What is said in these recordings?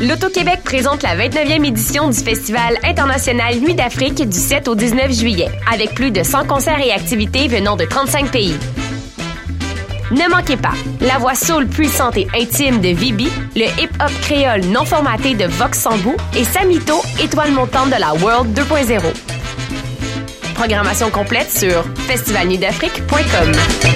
L'Auto-Québec présente la 29e édition du Festival international Nuit d'Afrique du 7 au 19 juillet, avec plus de 100 concerts et activités venant de 35 pays. Ne manquez pas la voix soul puissante et intime de Vibi, le hip-hop créole non formaté de Vox Sambou et Samito, étoile montante de la World 2.0. Programmation complète sur festivalnuitdafrique.com.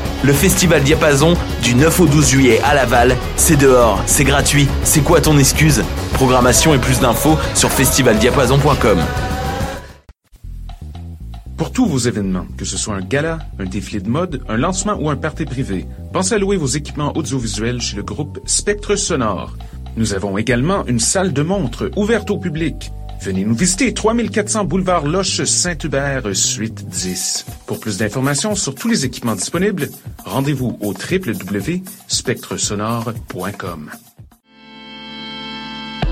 Le festival Diapason, du 9 au 12 juillet à Laval, c'est dehors, c'est gratuit, c'est quoi ton excuse? Programmation et plus d'infos sur festivaldiapason.com. Pour tous vos événements, que ce soit un gala, un défilé de mode, un lancement ou un party privé, pensez à louer vos équipements audiovisuels chez le groupe Spectre Sonore. Nous avons également une salle de montre ouverte au public. Venez nous visiter 3400 boulevard Loche Saint-Hubert, suite 10. Pour plus d'informations sur tous les équipements disponibles, rendez-vous au www.spectresonore.com.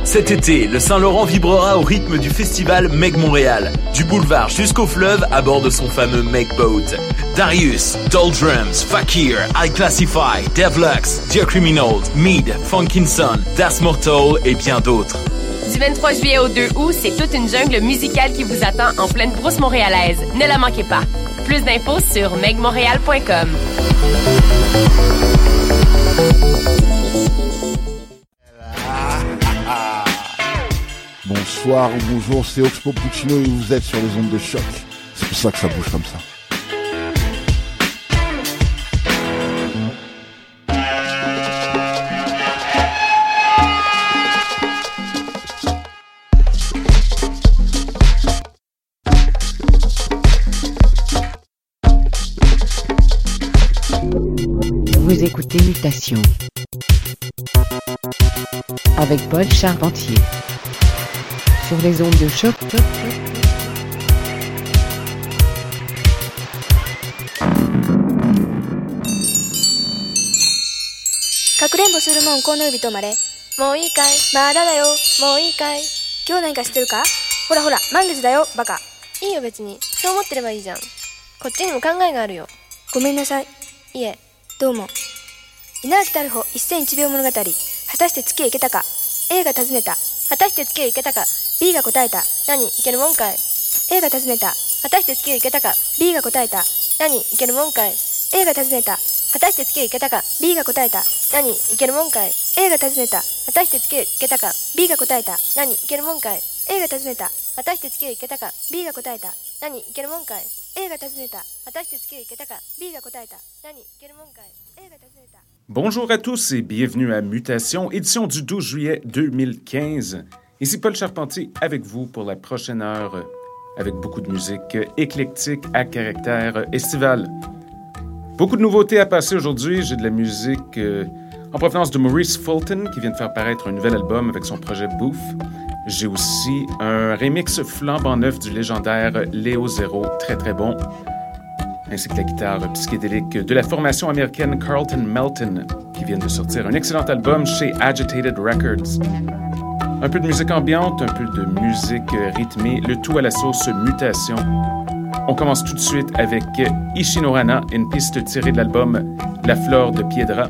Cet été, le Saint-Laurent vibrera au rythme du festival Meg Montréal. Du boulevard jusqu'au fleuve à bord de son fameux Meg Boat. Darius, Doldrums, Fakir, I Classify, Devlux, Dear Criminals, Mead, Funkinson, Das Mortal et bien d'autres. Du 23 juillet au 2 août, c'est toute une jungle musicale qui vous attend en pleine brousse montréalaise. Ne la manquez pas. Plus d'infos sur megmontréal.com. Bonsoir ou bonjour, c'est Oxpo Puccino et vous êtes sur les ondes de choc. C'est pour ça que ça bouge comme ça. Vous écoutez Mutation avec Paul Charpentier. Sur les ondes de choc. «かくれんぼするもんこの指止まれ。もういいかい。まだだよ。もういいかい。今日何か知ってるか？ほらほら満月だよバカ。いいよ別に。そう思ってればいいじゃん。こっちにも考えがあるよ。ごめんなさい。いえどうも。稲垣太郎一戦一秒物語。果たして月へ行けたか。A が尋ねた。果たして月へ行けたか。B が答えた。何いけるもんかい。A が尋ねた。果たして月へ行けたか。B が答えた。何いけるもんかい。A が尋ねた。果たして月へ行けたか。B が答えた。何いけるもんかい。A が尋ねた。果たして月へ行けたか。B が答えた。何いけるもんかい。A が尋ねた。果たして月へ行けたか。B が答えた。何いけるもんかい。A が尋ねた。果たして月へ行けたか。B が答えた。何いけるもんかい。A が尋ねた。Bonjour à tous et bienvenue à Mutation, édition du 12 juillet 2015. Ici Paul Charpentier avec vous pour la prochaine heure avec beaucoup de musique éclectique à caractère estival. Beaucoup de nouveautés à passer aujourd'hui. J'ai de la musique euh, en provenance de Maurice Fulton qui vient de faire paraître un nouvel album avec son projet Boof. J'ai aussi un remix flambant neuf du légendaire Léo Zero, très très bon, ainsi que la guitare psychédélique de la formation américaine Carlton Melton qui vient de sortir un excellent album chez Agitated Records. Un peu de musique ambiante, un peu de musique rythmée, le tout à la sauce mutation. On commence tout de suite avec Ishinorana, une piste tirée de l'album La Flore de Piedra,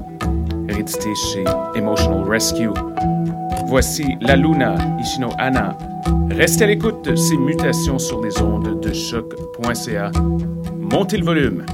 réédité chez Emotional Rescue. Voici La Luna, Ishino Anna. Restez à l'écoute de ces mutations sur les ondes de choc.ca. Montez le volume.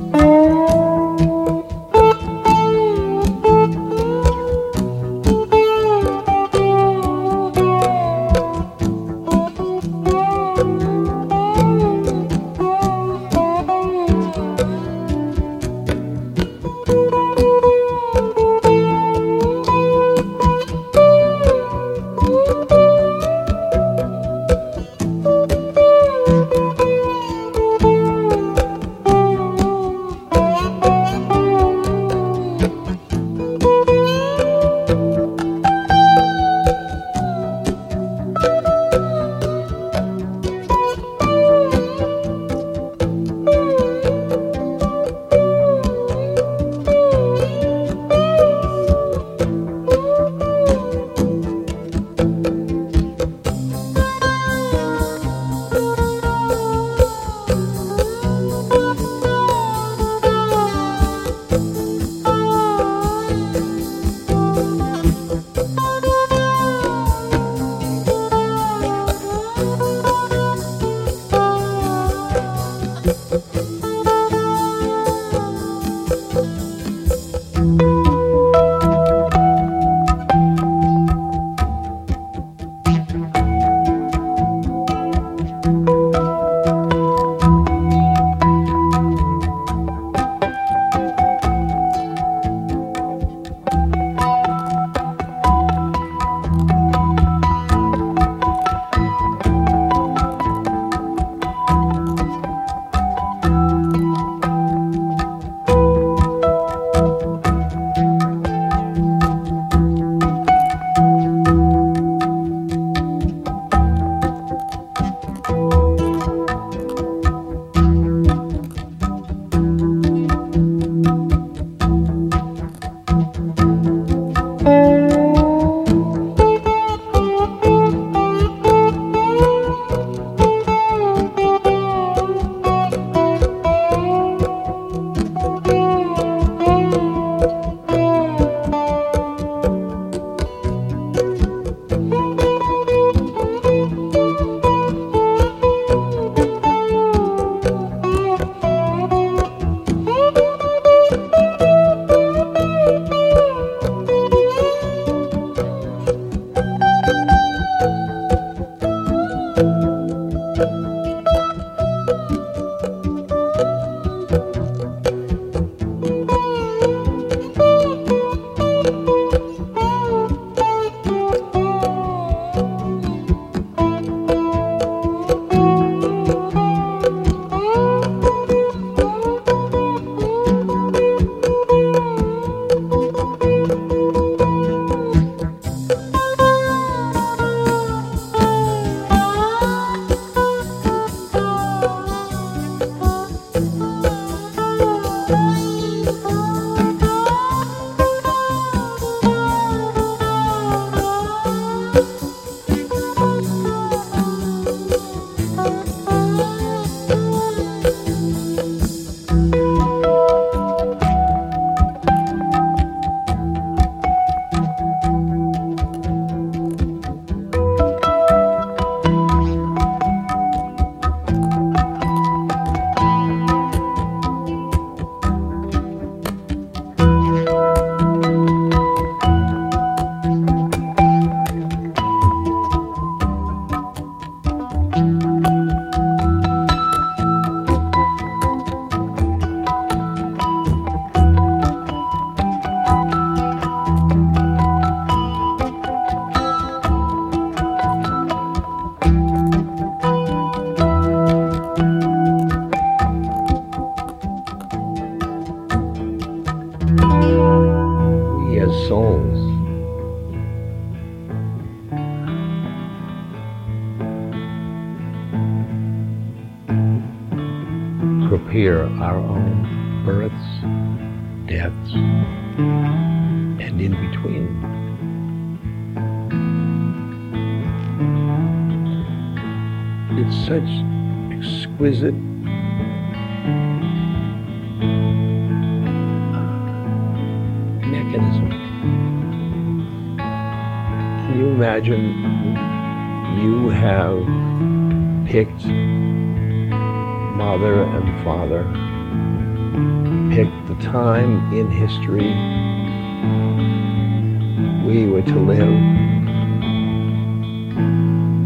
We were to live.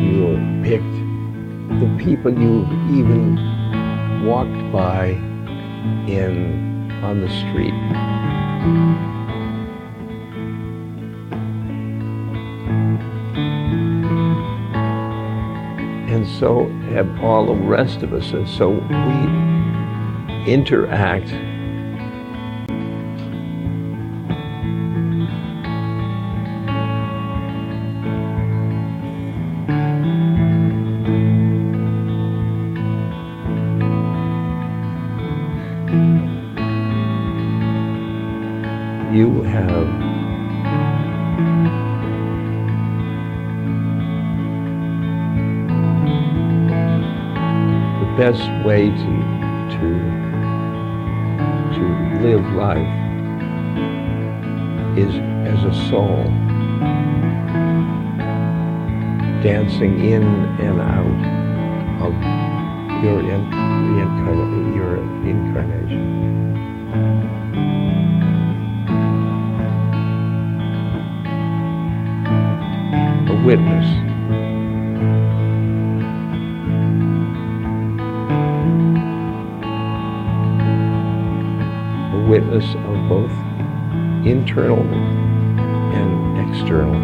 You picked the people you even walked by in on the street. and so have all the rest of us. And so we interact. Best way to to to live life is as a soul. Dancing in and out of internal and external.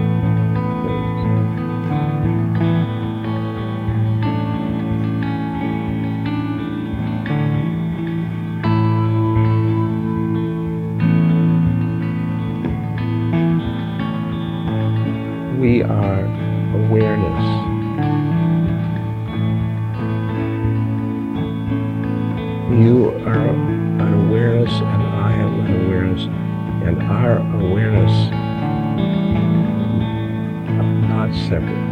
We are awareness. You are an awareness, and I am an awareness, and our awareness are not separate.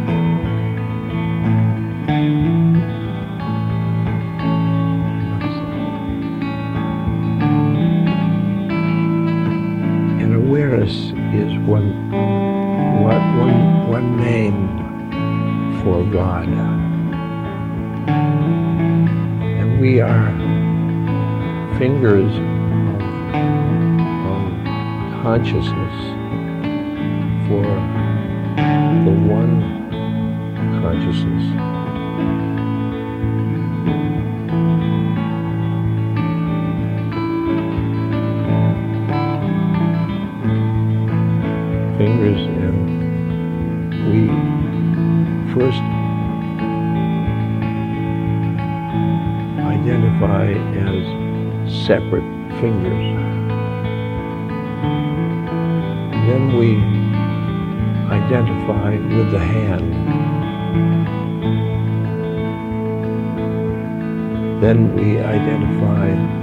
And awareness is one, what one, one name for God. And we are fingers consciousness for the one consciousness. Fingers and we first identify as separate fingers. We identify with the hand. Then we identify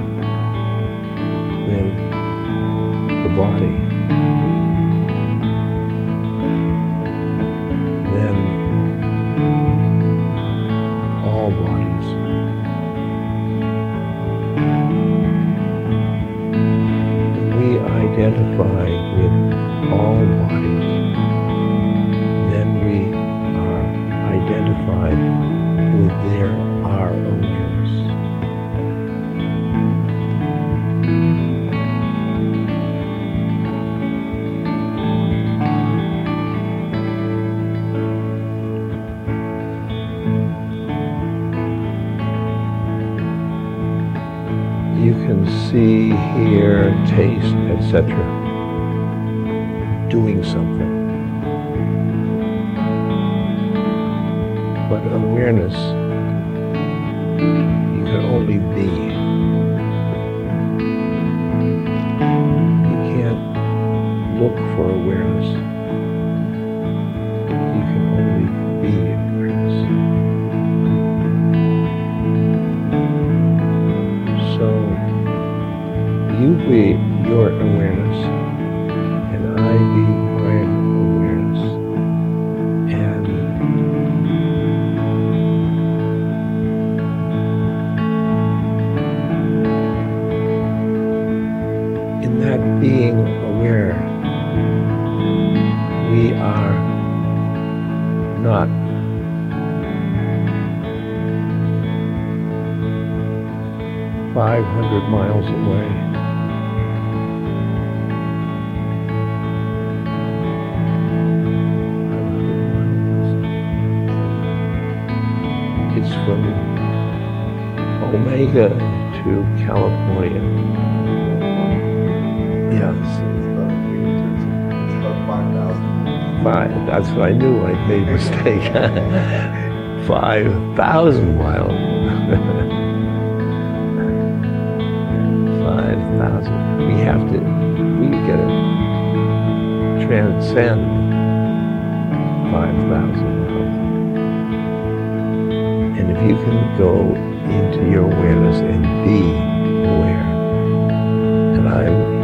see, hear, taste, etc. Doing something. But awareness, you can only be. 5,000 miles. 5,000. We have to, We get to transcend 5,000 miles. And if you can go into your awareness and be aware, and I'm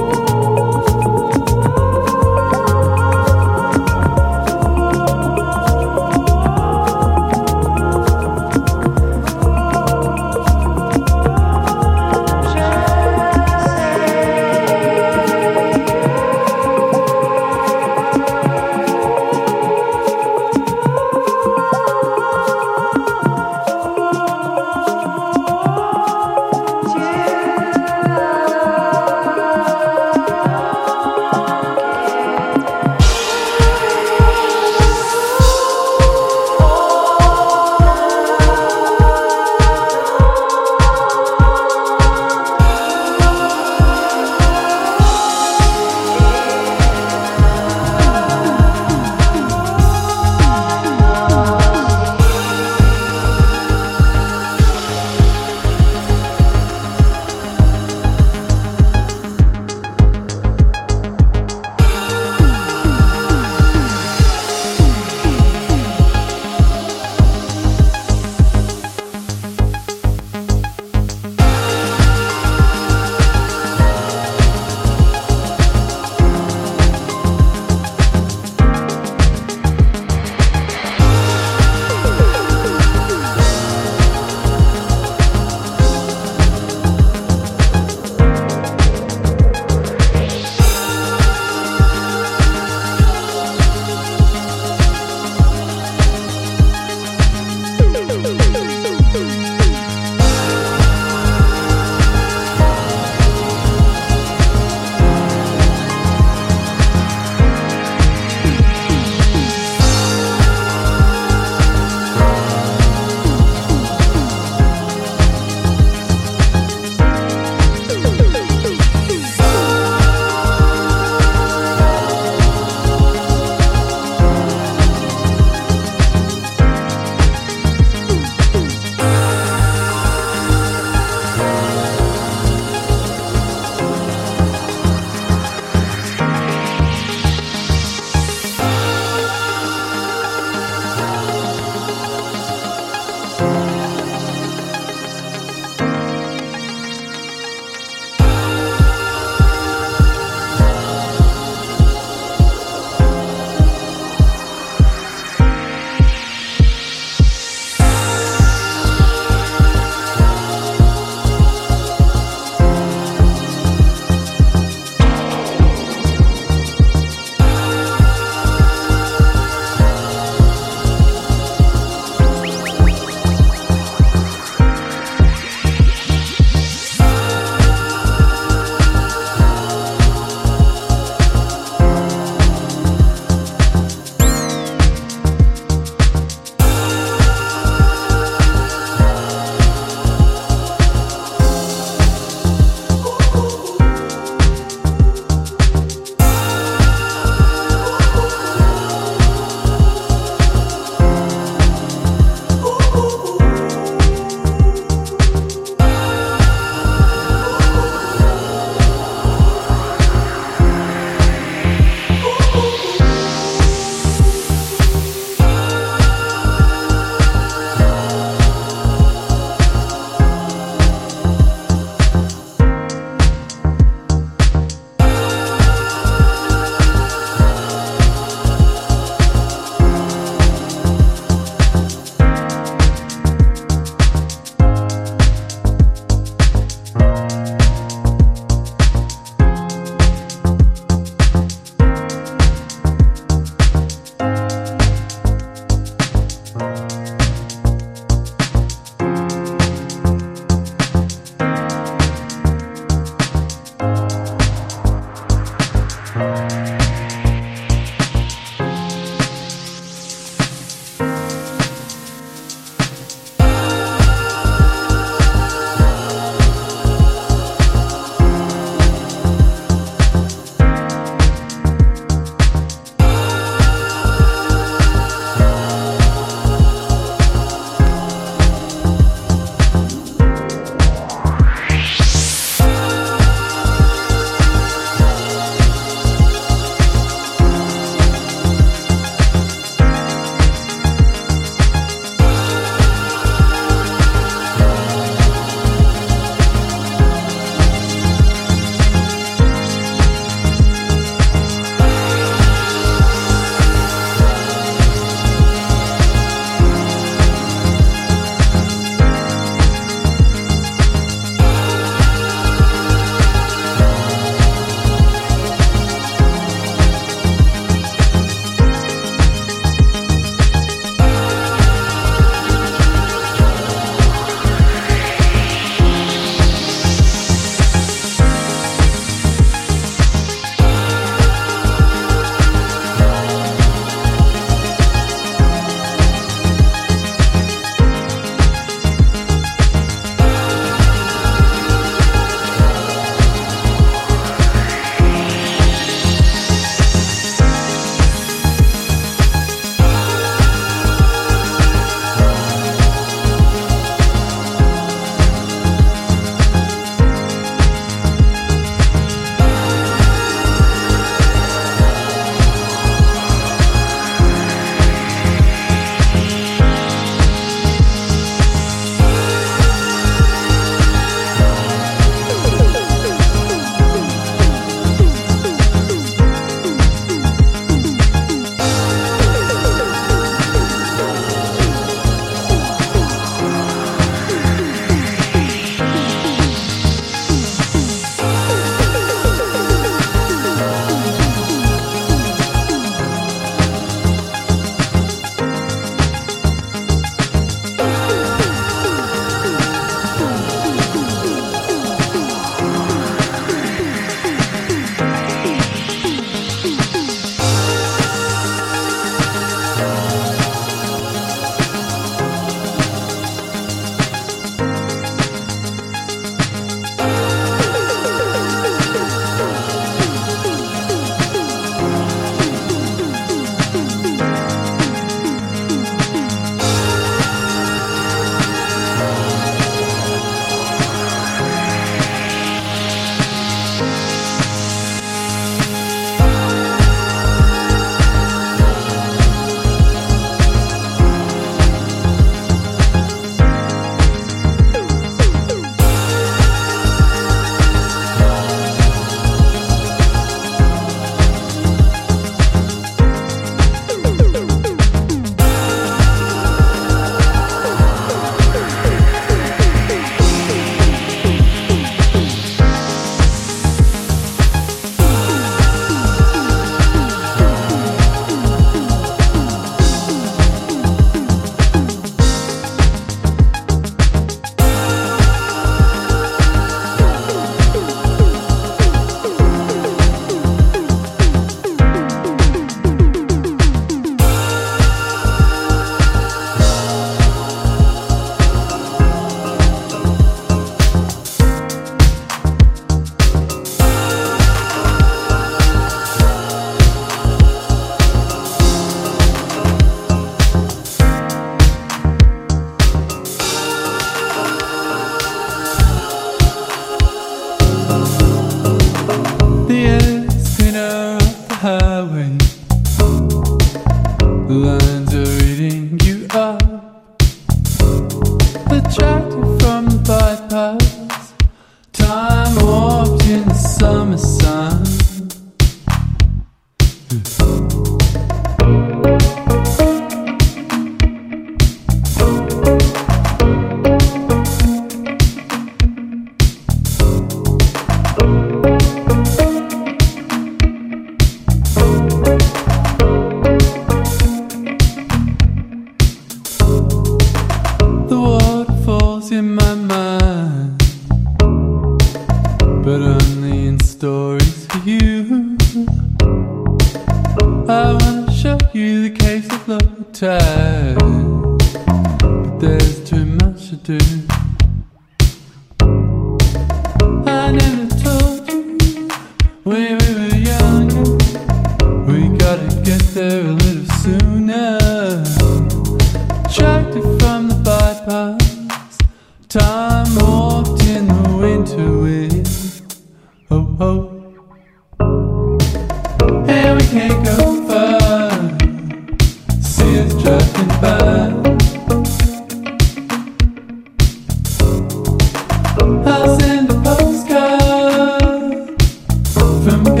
some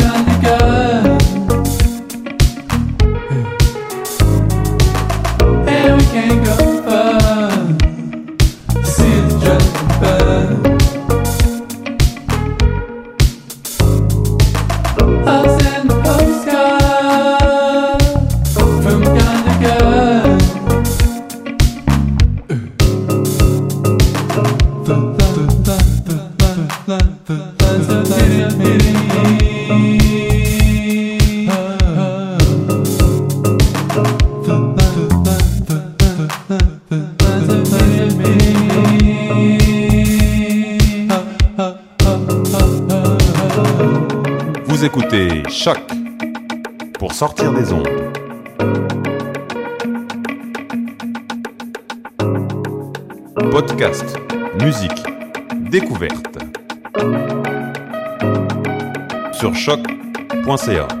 고맙습니 다. 고맙습니 다.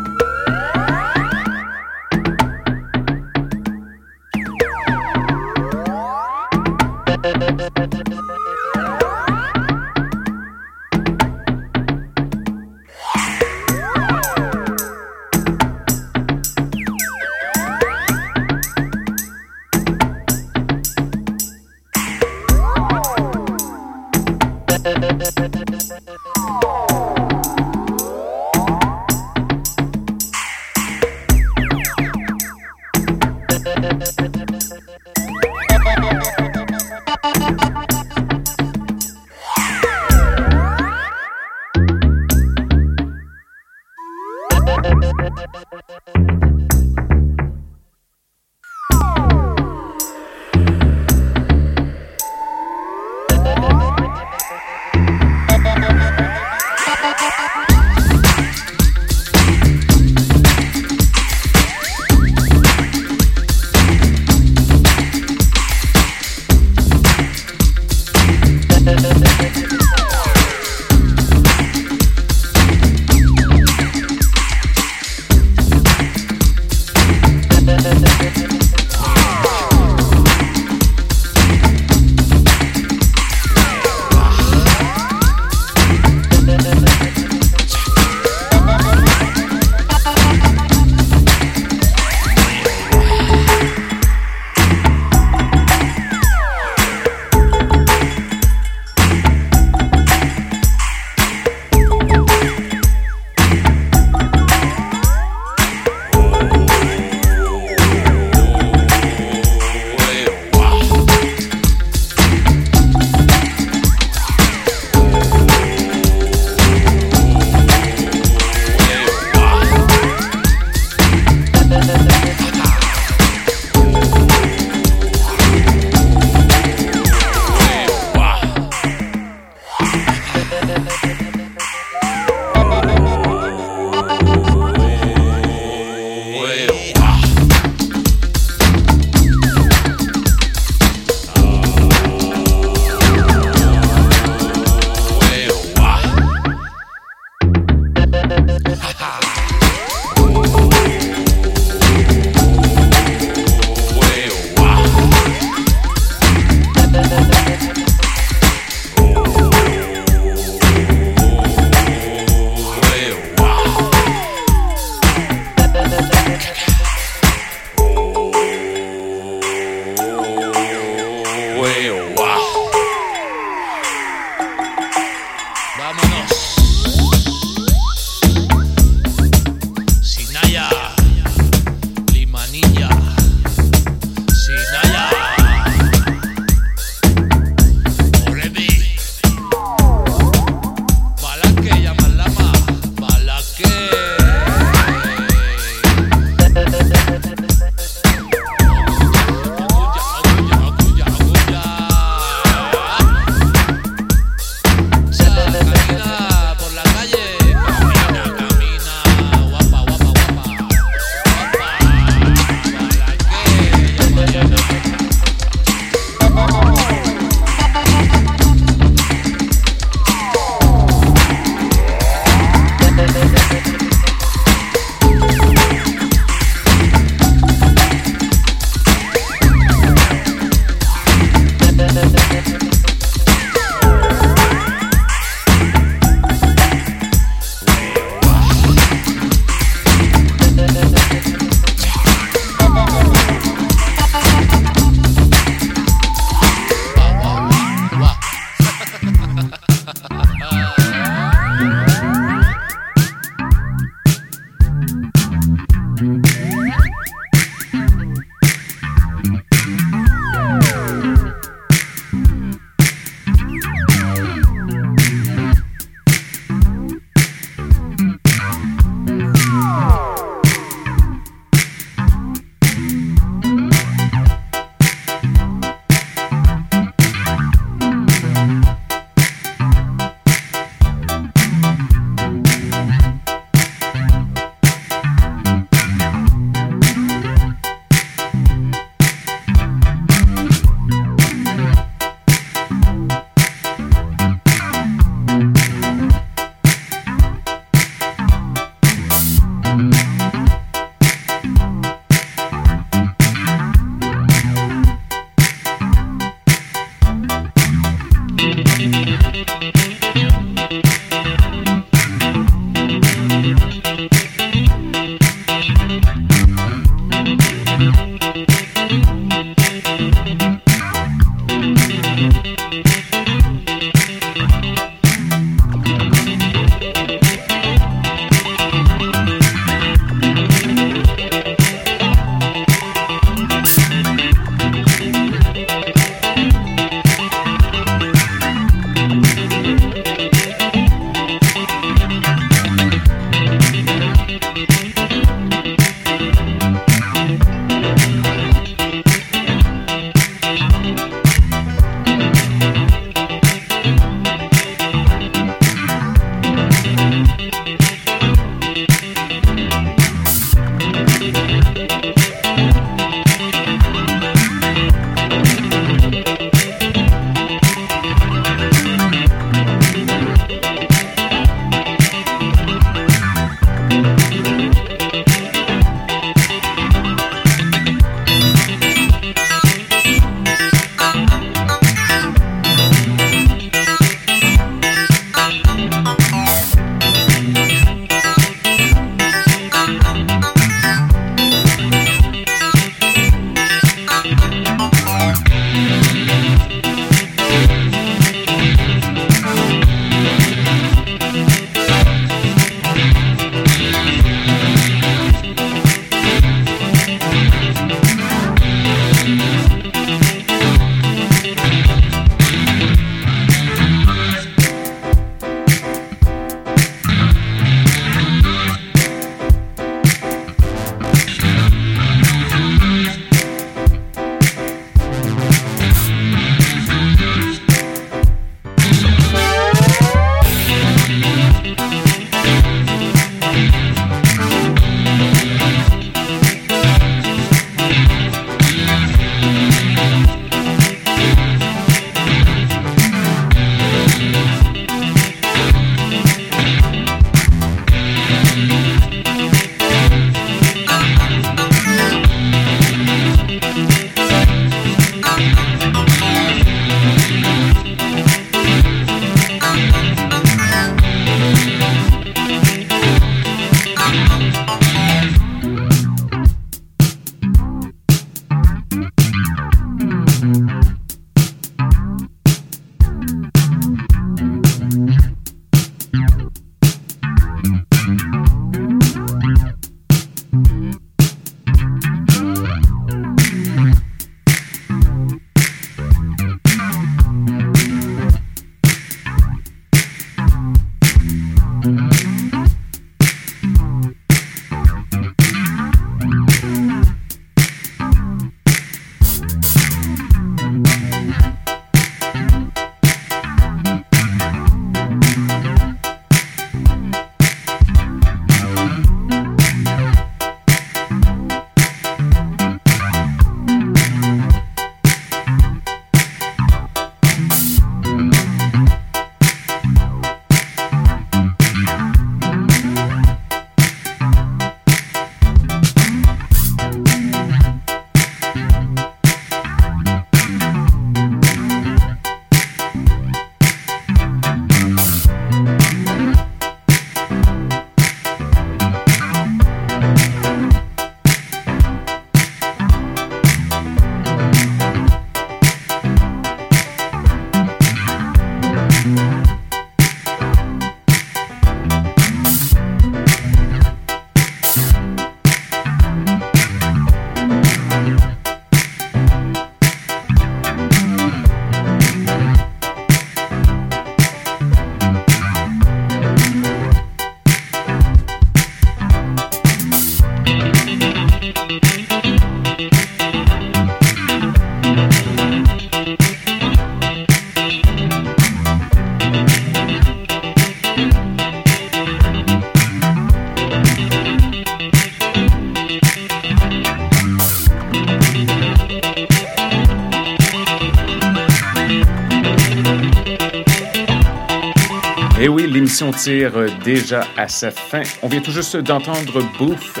Euh, déjà à sa fin. On vient tout juste d'entendre Booth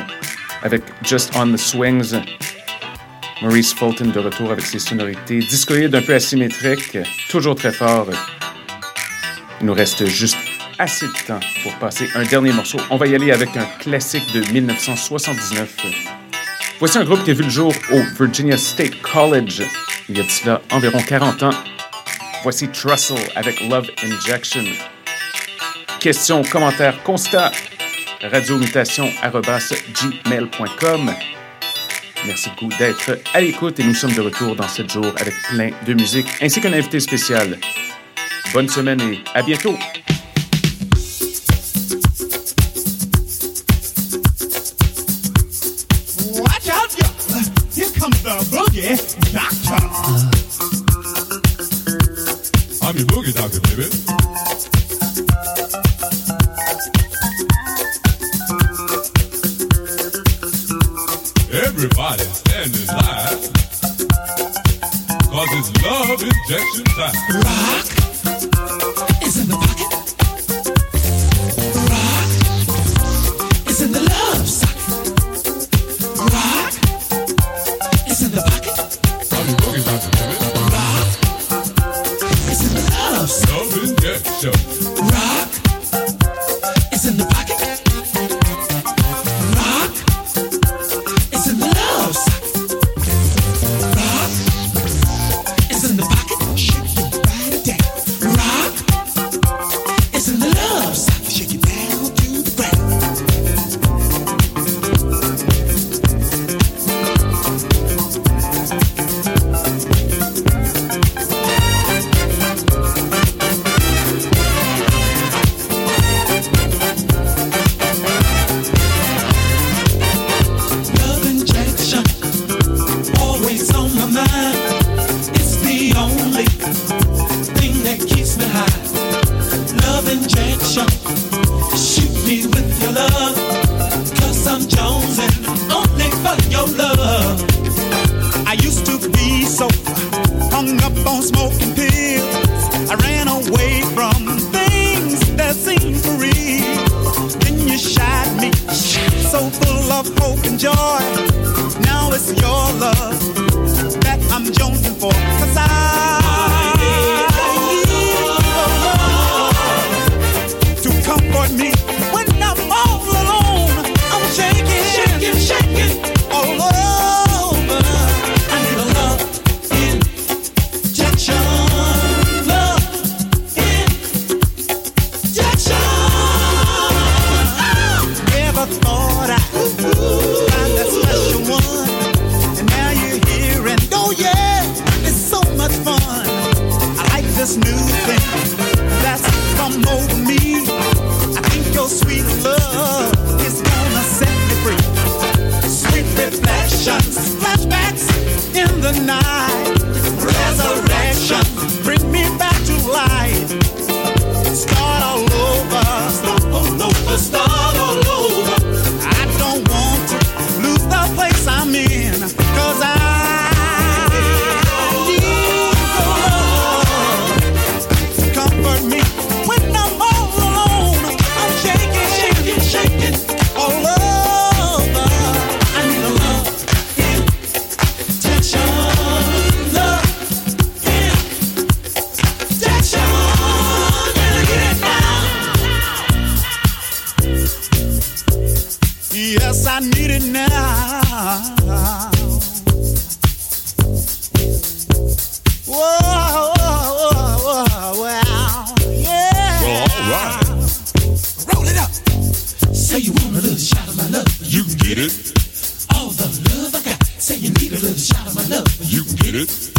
avec Just on the Swings. Maurice Fulton de retour avec ses sonorités discoïdes un peu asymétriques, toujours très fort. Il nous reste juste assez de temps pour passer un dernier morceau. On va y aller avec un classique de 1979. Voici un groupe qui a vu le jour au Virginia State College il y a de cela environ 40 ans. Voici Trussell avec Love Injection. Questions, commentaires, constats, radiomutation.gmail.com. Merci beaucoup d'être à l'écoute et nous sommes de retour dans 7 jours avec plein de musique ainsi qu'un invité spécial. Bonne semaine et à bientôt! Watch out. Here comes. Need it now. Whoa, whoa, whoa, wow, yeah. Well, all right. Roll it up. Say you want a little shot of my love. You can get it. All the love I got. Say you need a little shot of my love. You can get it.